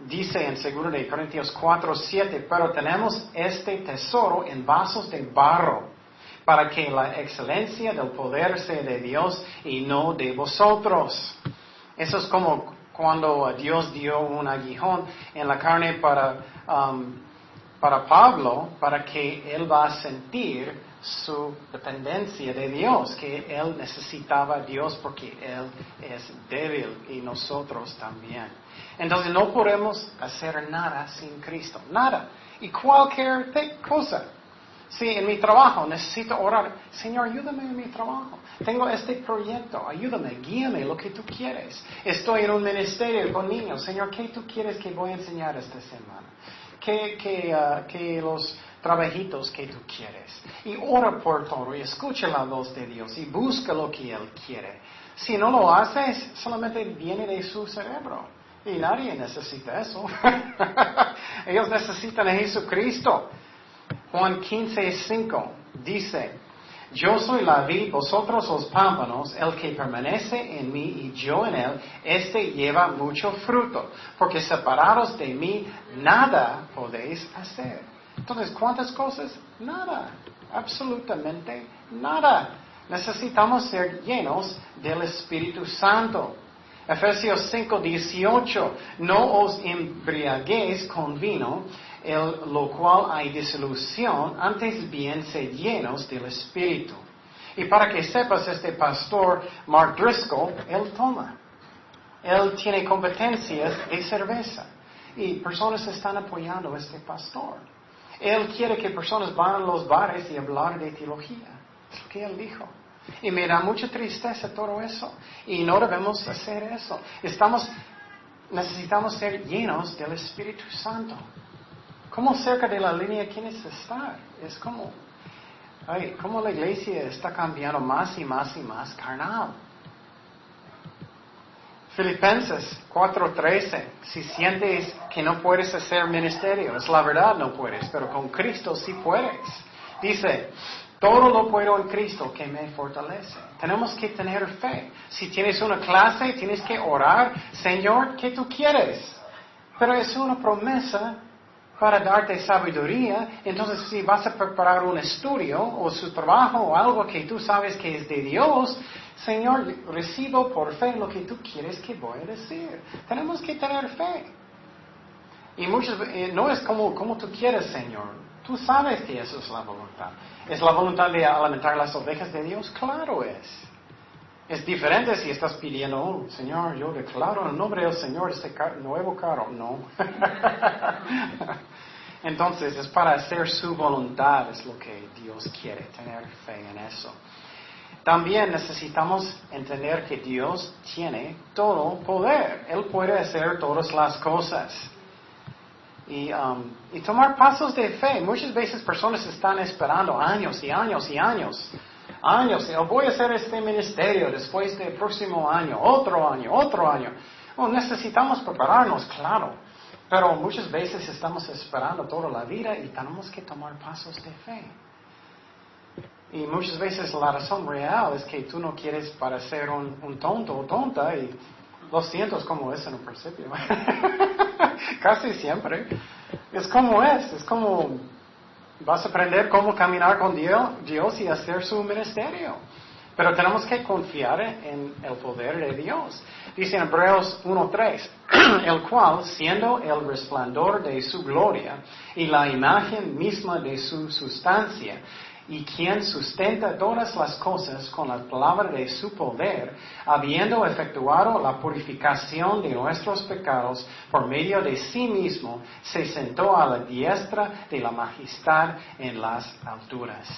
Dice en 2 de Corintios 4, 7, pero tenemos este tesoro en vasos de barro, para que la excelencia del poder sea de Dios y no de vosotros. Eso es como cuando Dios dio un aguijón en la carne para, um, para Pablo, para que él va a sentir su dependencia de Dios, que él necesitaba Dios porque él es débil y nosotros también. Entonces no podemos hacer nada sin Cristo, nada. Y cualquier cosa. Si en mi trabajo necesito orar, Señor, ayúdame en mi trabajo. Tengo este proyecto, ayúdame, guíame lo que tú quieres. Estoy en un ministerio con niños, Señor, ¿qué tú quieres que voy a enseñar esta semana? ¿Qué, qué, uh, que los trabajitos que tú quieres. Y ora por todo y escucha la voz de Dios y busca lo que Él quiere. Si no lo haces, solamente viene de su cerebro. Y nadie necesita eso. Ellos necesitan a Jesucristo. Juan 15, 5 dice, yo soy la vid, vosotros los pámpanos, el que permanece en mí y yo en él, este lleva mucho fruto, porque separados de mí nada podéis hacer. Entonces, ¿cuántas cosas? Nada, absolutamente nada. Necesitamos ser llenos del Espíritu Santo. Efesios 5, 18, no os embriaguéis con vino, el, lo cual hay disolución, antes bien sed llenos del Espíritu. Y para que sepas, este pastor, Mark Driscoll, él toma. Él tiene competencias de cerveza. Y personas están apoyando a este pastor. Él quiere que personas van a los bares y hablar de teología. Es lo que Él dijo. Y me da mucha tristeza todo eso. Y no debemos hacer eso. Estamos, necesitamos ser llenos del Espíritu Santo. ¿Cómo cerca de la línea quieres estar? Es como, ay, la iglesia está cambiando más y más y más carnal. Filipenses 4:13, si sientes que no puedes hacer ministerio, es la verdad, no puedes, pero con Cristo sí puedes. Dice, Todo lo puedo en Cristo que me fortalece. Tenemos que tener fe. Si tienes una clase, tienes que orar, Señor, ¿qué tú quieres? Pero es una promesa para darte sabiduría. Entonces, si vas a preparar un estudio o su trabajo o algo que tú sabes que es de Dios, Señor, recibo por fe lo que tú quieres que voy a decir. Tenemos que tener fe. Y muchas eh, no es como, como tú quieres, Señor. Tú sabes que eso es la voluntad. ¿Es la voluntad de alimentar las ovejas de Dios? Claro es. Es diferente si estás pidiendo, oh, Señor, yo declaro el nombre del Señor este nuevo carro. No. Entonces, es para hacer su voluntad, es lo que Dios quiere, tener fe en eso. También necesitamos entender que Dios tiene todo poder. Él puede hacer todas las cosas. Y, um, y tomar pasos de fe. Muchas veces personas están esperando años y años y años. Años. voy a hacer este ministerio después del próximo año, otro año, otro año. Oh, necesitamos prepararnos, claro. Pero muchas veces estamos esperando toda la vida y tenemos que tomar pasos de fe. Y muchas veces la razón real es que tú no quieres parecer un, un tonto o tonta y lo siento, es como es en un principio. Casi siempre. Es como es, es como vas a aprender cómo caminar con Dios, y hacer su ministerio. Pero tenemos que confiar en el poder de Dios. Dice en Hebreos 1.3, el cual, siendo el resplandor de su gloria y la imagen misma de su sustancia, y quien sustenta todas las cosas con la palabra de su poder, habiendo efectuado la purificación de nuestros pecados por medio de sí mismo, se sentó a la diestra de la majestad en las alturas.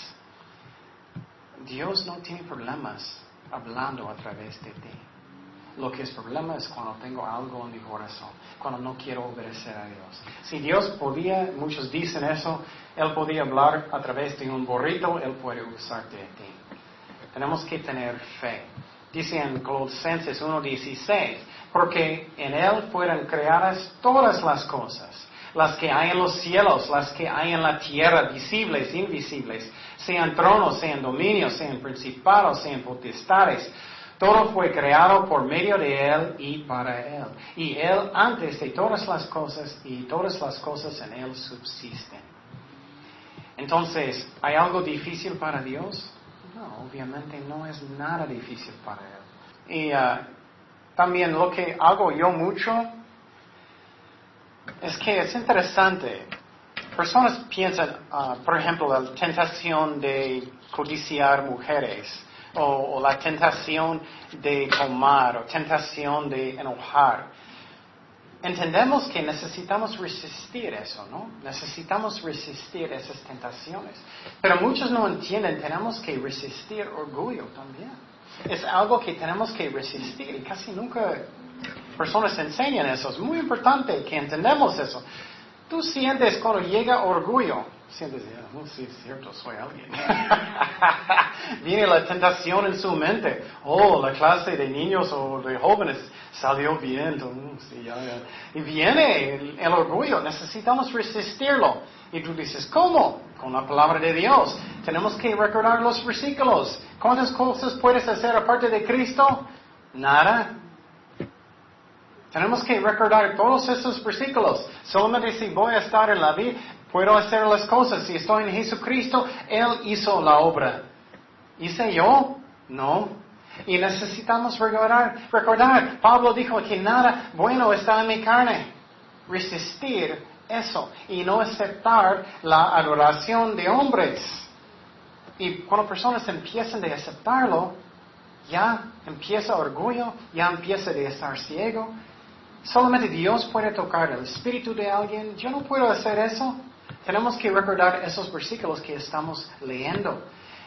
Dios no tiene problemas hablando a través de ti. Lo que es problema es cuando tengo algo en mi corazón, cuando no quiero obedecer a Dios. Si Dios podía, muchos dicen eso, Él podía hablar a través de un borrito, Él puede usarte a ti. Tenemos que tener fe. Dice en Colosenses 1.16, porque en Él fueron creadas todas las cosas, las que hay en los cielos, las que hay en la tierra, visibles, invisibles, sean tronos, sean dominios, sean principados, sean potestades todo fue creado por medio de Él y para Él. Y Él antes de todas las cosas y todas las cosas en Él subsisten. Entonces, ¿hay algo difícil para Dios? No, obviamente no es nada difícil para Él. Y uh, también lo que hago yo mucho es que es interesante. Personas piensan, uh, por ejemplo, la tentación de codiciar mujeres o, la tentación de tomar o tentación de enojar. Entendemos que necesitamos resistir eso, ¿no? Necesitamos resistir esas tentaciones. Pero muchos no entienden, tenemos que resistir orgullo también. Es algo que tenemos que resistir y casi nunca personas enseñan eso. Es muy importante que entendamos eso. Tú sientes cuando llega orgullo, sientes, oh, sí, es cierto, soy alguien. Viene la tentación en su mente. Oh, la clase de niños o de jóvenes salió bien. Y viene el, orgullo, necesitamos resistirlo. Y tú dices, ¿cómo? Con la palabra de Dios. Tenemos que recordar los versículos. ¿Cuántas cosas puedes hacer aparte de Cristo? Nada. Tenemos que recordar todos esos versículos. Solamente si voy a estar en la vida, puedo hacer las cosas. Si estoy en Jesucristo, Él hizo la obra. ¿Hice yo? No. Y necesitamos recordar, recordar, Pablo dijo que nada bueno está en mi carne. Resistir eso y no aceptar la adoración de hombres. Y cuando personas empiezan a aceptarlo, ya empieza orgullo, ya empieza a estar ciego. Solamente Dios puede tocar el espíritu de alguien. Yo no puedo hacer eso. Tenemos que recordar esos versículos que estamos leyendo.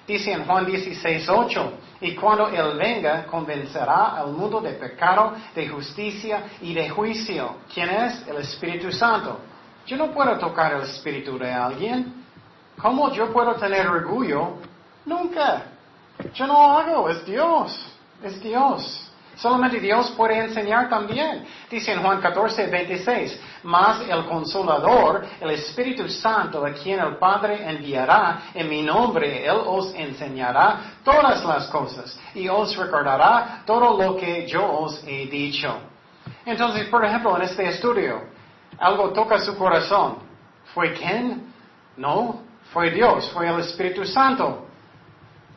Dice en Juan 16, 8, y cuando Él venga, convencerá al mundo de pecado, de justicia y de juicio. ¿Quién es? El Espíritu Santo. Yo no puedo tocar el espíritu de alguien. ¿Cómo yo puedo tener orgullo? Nunca. Yo no hago, es Dios. Es Dios. Solamente Dios puede enseñar también. Dice en Juan 14, 26, mas el consolador, el Espíritu Santo, a quien el Padre enviará en mi nombre, Él os enseñará todas las cosas y os recordará todo lo que yo os he dicho. Entonces, por ejemplo, en este estudio, algo toca su corazón. ¿Fue quién? No, fue Dios, fue el Espíritu Santo.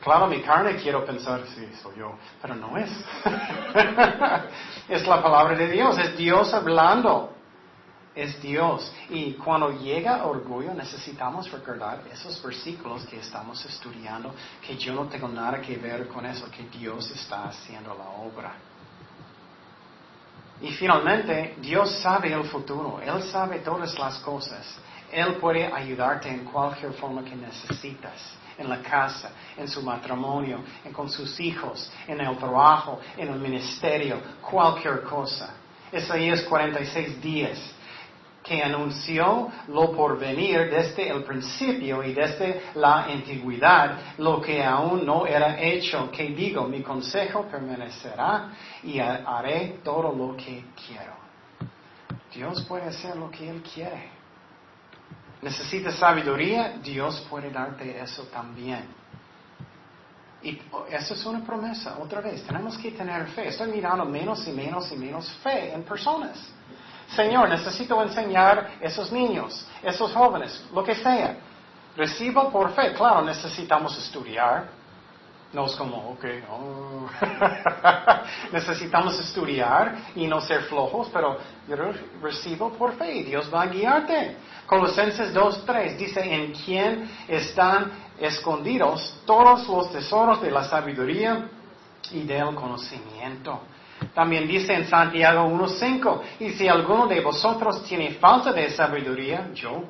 Claro, mi carne quiero pensar, sí, soy yo, pero no es. es la palabra de Dios, es Dios hablando. Es Dios. Y cuando llega orgullo necesitamos recordar esos versículos que estamos estudiando, que yo no tengo nada que ver con eso, que Dios está haciendo la obra. Y finalmente, Dios sabe el futuro, Él sabe todas las cosas. Él puede ayudarte en cualquier forma que necesitas en la casa, en su matrimonio, en con sus hijos, en el trabajo, en el ministerio, cualquier cosa. Isaías 46 días que anunció lo por venir desde el principio y desde la antigüedad, lo que aún no era hecho, que digo, mi consejo permanecerá y haré todo lo que quiero. Dios puede hacer lo que Él quiere. Necesitas sabiduría, Dios puede darte eso también. Y eso es una promesa, otra vez, tenemos que tener fe. Estoy mirando menos y menos y menos fe en personas. Señor, necesito enseñar esos niños, esos jóvenes, lo que sea. Recibo por fe. Claro, necesitamos estudiar, no es como, ok, oh. necesitamos estudiar y no ser flojos, pero yo recibo por fe y Dios va a guiarte. Colosenses 2.3 dice, en quien están escondidos todos los tesoros de la sabiduría y del conocimiento. También dice en Santiago 1.5, y si alguno de vosotros tiene falta de sabiduría, yo,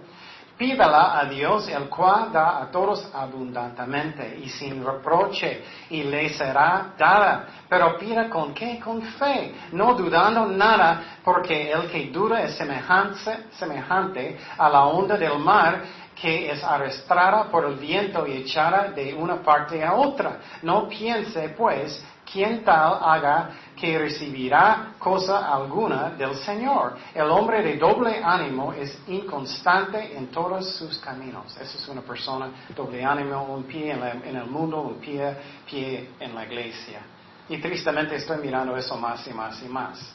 Pídala a Dios, el cual da a todos abundantemente y sin reproche, y le será dada. Pero pida con qué? Con fe, no dudando nada, porque el que duda es semejante, semejante a la onda del mar que es arrastrada por el viento y echada de una parte a otra. No piense, pues, quien tal haga que recibirá cosa alguna del Señor. El hombre de doble ánimo es inconstante en todos sus caminos. Esa es una persona doble ánimo, un pie en, el mundo, un pie, pie en la iglesia. Y tristemente estoy mirando eso más y más y más.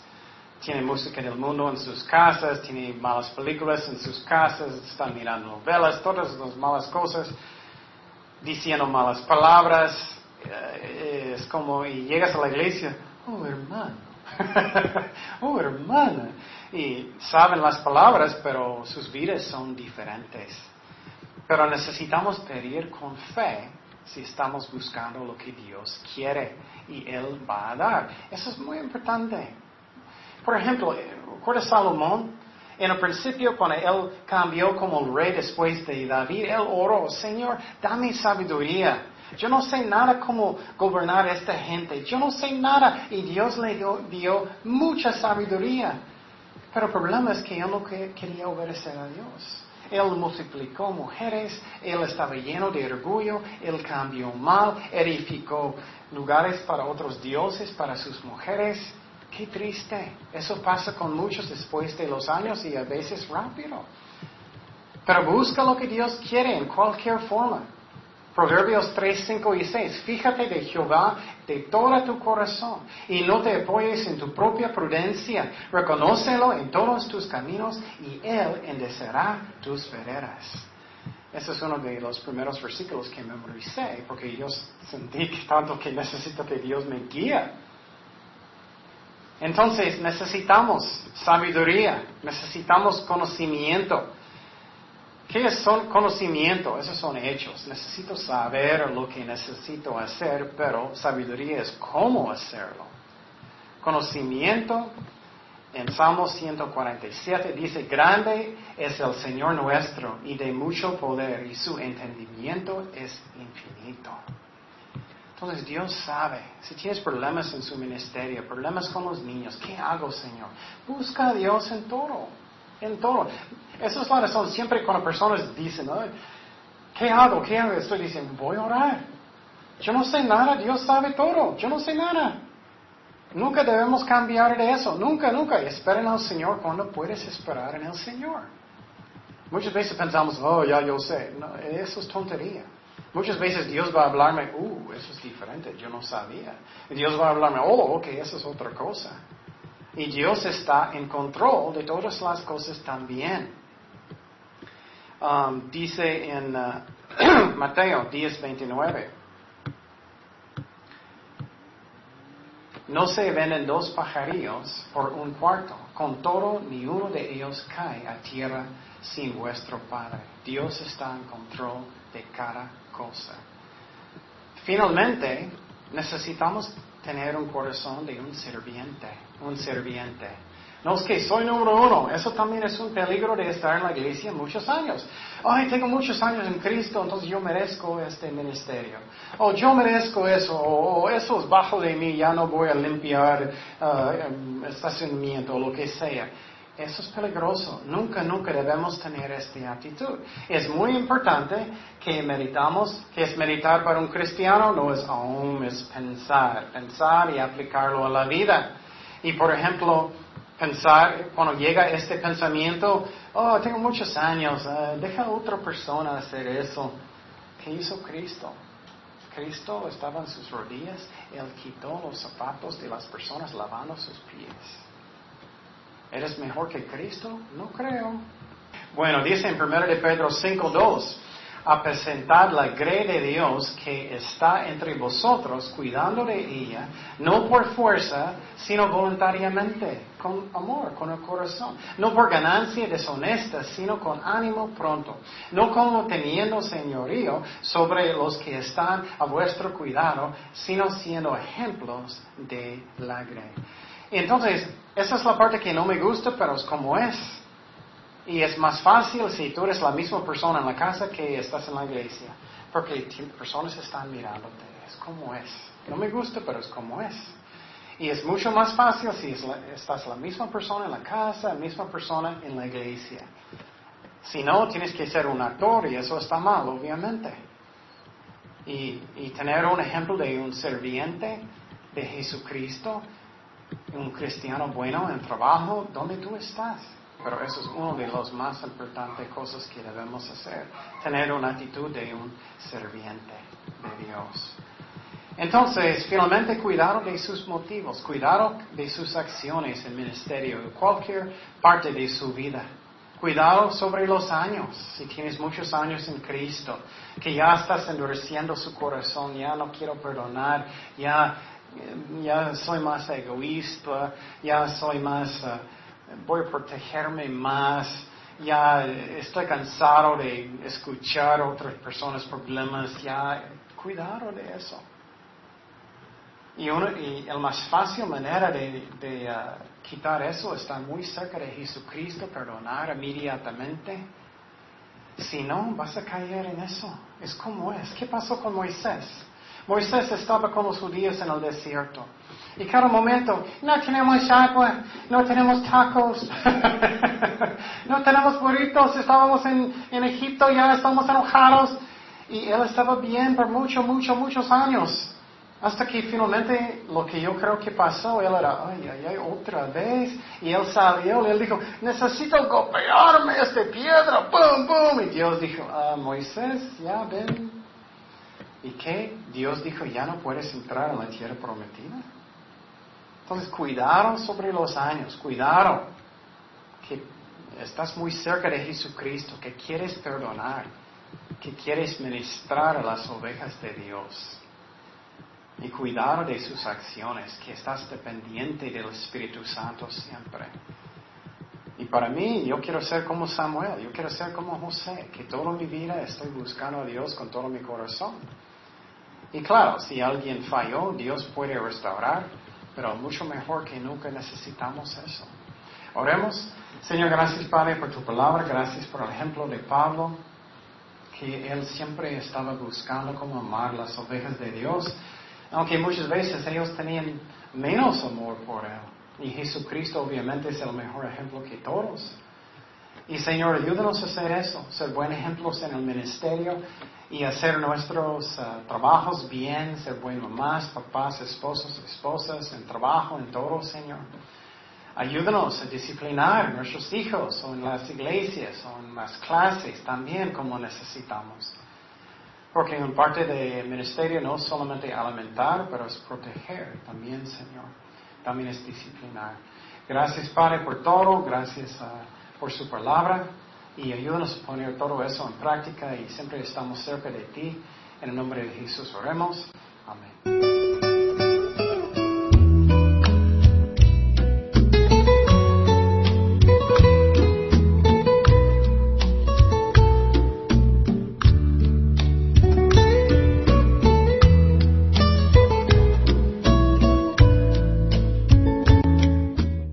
Tiene música del mundo en sus casas, tiene malas películas en sus casas, están mirando novelas, todas las malas cosas, diciendo malas palabras, eh, es como, y llegas a la iglesia, oh hermano, oh hermana, y saben las palabras, pero sus vidas son diferentes. Pero necesitamos pedir con fe si estamos buscando lo que Dios quiere y Él va a dar. Eso es muy importante. Por ejemplo, ¿recuerda Salomón? En el principio, cuando él cambió como rey después de David, él oró, Señor, dame sabiduría yo no sé nada cómo gobernar a esta gente. Yo no sé nada. Y Dios le dio, mucha sabiduría. Pero el problema es que él no quería obedecer a Dios. Él multiplicó mujeres, él estaba lleno de orgullo, él cambió mal, edificó lugares para otros dioses, para sus mujeres. Qué triste. Eso pasa con muchos después de los años y a veces rápido. Pero busca lo que Dios quiere en cualquier forma. Proverbios 3, 5 y 6. Fíjate de Jehová de todo tu corazón y no te apoyes en tu propia prudencia. Reconócelo en todos tus caminos y Él endecerá tus veredas. Ese es uno de los primeros versículos que memoricé porque yo sentí que tanto que necesito que Dios me guíe. Entonces necesitamos sabiduría, necesitamos conocimiento. ¿Qué son conocimiento? Esos son hechos. Necesito saber lo que necesito hacer, pero sabiduría es cómo hacerlo. Conocimiento, en Salmo 147 dice, grande es el Señor nuestro y de mucho poder y su entendimiento es infinito. Entonces Dios sabe, si tienes problemas en su ministerio, problemas con los niños, ¿qué hago, Señor? Busca a Dios en todo en todo. Esa es la razón. Siempre cuando personas dicen, ¿qué hago? ¿Qué hago? Estoy diciendo, voy a orar. Yo no sé nada, Dios sabe todo. Yo no sé nada. Nunca debemos cambiar de eso, nunca, nunca. Esperen al Señor cuando puedes esperar en el Señor. Muchas veces pensamos, oh, ya yo sé. No, eso es tontería. Muchas veces Dios va a hablarme, uh, eso es diferente, yo no sabía. Dios va a hablarme, oh, ok, eso es otra cosa. Y Dios está en control de todas las cosas también. Um, dice en uh, Mateo 10, 29. No se venden dos pajarillos por un cuarto. Con todo, ni uno de ellos cae a tierra sin vuestro Padre. Dios está en control de cada cosa. Finalmente, necesitamos tener un corazón de un serviente, un serviente. No es que soy número uno, eso también es un peligro de estar en la iglesia muchos años. Ay, tengo muchos años en Cristo, entonces yo merezco este ministerio. O yo merezco eso, o eso es bajo de mí, ya no voy a limpiar uh, estacionamiento o lo que sea. Eso es peligroso. Nunca, nunca debemos tener esta actitud. Es muy importante que meditamos, que es meditar para un cristiano, no es aún, es pensar, pensar y aplicarlo a la vida. Y por ejemplo, pensar, cuando llega este pensamiento, oh, tengo muchos años, uh, deja a otra persona hacer eso. ¿Qué hizo Cristo? Cristo estaba en sus rodillas, Él quitó los zapatos de las personas lavando sus pies. ¿Eres mejor que Cristo? No creo. Bueno, dice en 1 de Pedro 5.2, apresentad la grey de Dios que está entre vosotros, cuidando de ella, no por fuerza, sino voluntariamente, con amor, con el corazón, no por ganancia deshonesta, sino con ánimo pronto, no como teniendo señorío sobre los que están a vuestro cuidado, sino siendo ejemplos de la grey. Entonces, esa es la parte que no me gusta, pero es como es. Y es más fácil si tú eres la misma persona en la casa que estás en la iglesia. Porque personas están mirándote. Es como es. No me gusta, pero es como es. Y es mucho más fácil si estás la misma persona en la casa, la misma persona en la iglesia. Si no, tienes que ser un actor y eso está mal, obviamente. Y, y tener un ejemplo de un serviente de Jesucristo un cristiano bueno en trabajo, ¿dónde tú estás? Pero eso es una de las más importantes cosas que debemos hacer, tener una actitud de un serviente de Dios. Entonces, finalmente, cuidado de sus motivos, cuidado de sus acciones en ministerio, cualquier parte de su vida. Cuidado sobre los años, si tienes muchos años en Cristo, que ya estás endureciendo su corazón, ya no quiero perdonar, ya ya soy más egoísta, ya soy más, eh, voy a protegerme más, ya estoy cansado de escuchar otras personas problemas, ya cuidado de eso. Y, uno, y la más fácil manera de, uh, quitar eso está muy cerca de Jesucristo, perdonar inmediatamente. Si no, vas a caer en eso. Es como es. ¿Qué pasó con Moisés? Moisés estaba con los judíos en el desierto. Y cada momento, no tenemos agua, no tenemos tacos, no tenemos burritos, estábamos en, en Egipto, ya estamos enojados. Y él estaba bien por muchos, muchos, muchos años. Hasta que finalmente lo que yo creo que pasó, él era, ay, ay, ay, otra vez. Y él salió y él dijo, necesito golpearme esta piedra, ¡pum, pum! Y Dios dijo, ah, Moisés, ya ven, ¿Y qué? Dios dijo, ya no puedes entrar en la tierra prometida. Entonces, cuidado sobre los años, cuidado que estás muy cerca de Jesucristo, que quieres perdonar, que quieres ministrar a las ovejas de Dios. Y cuidado de sus acciones, que estás dependiente del Espíritu Santo siempre. Y para mí, yo quiero ser como Samuel, yo quiero ser como José, que toda mi vida estoy buscando a Dios con todo mi corazón. Y claro, si alguien falló, Dios puede restaurar, pero mucho mejor que nunca necesitamos eso. Oremos. Señor, gracias Padre por tu palabra, gracias por el ejemplo de Pablo, que él siempre estaba buscando cómo amar las ovejas de Dios, aunque muchas veces ellos tenían menos amor por él. Y Jesucristo obviamente es el mejor ejemplo que todos. Y Señor, ayúdanos a hacer eso, ser buenos ejemplos en el ministerio y hacer nuestros ah, trabajos bien, ser buenos mamás, papás, esposos, esposas, en trabajo, en todo, Señor. Ayúdanos a disciplinar a nuestros hijos o en las iglesias o en las clases también como necesitamos. Porque en parte del ministerio no es solamente alimentar, pero es proteger también, Señor. También es disciplinar. Gracias, Padre, por todo. Gracias ah, por su palabra. Y ayúdanos a poner todo eso en práctica y siempre estamos cerca de ti. En el nombre de Jesús oremos. Amén.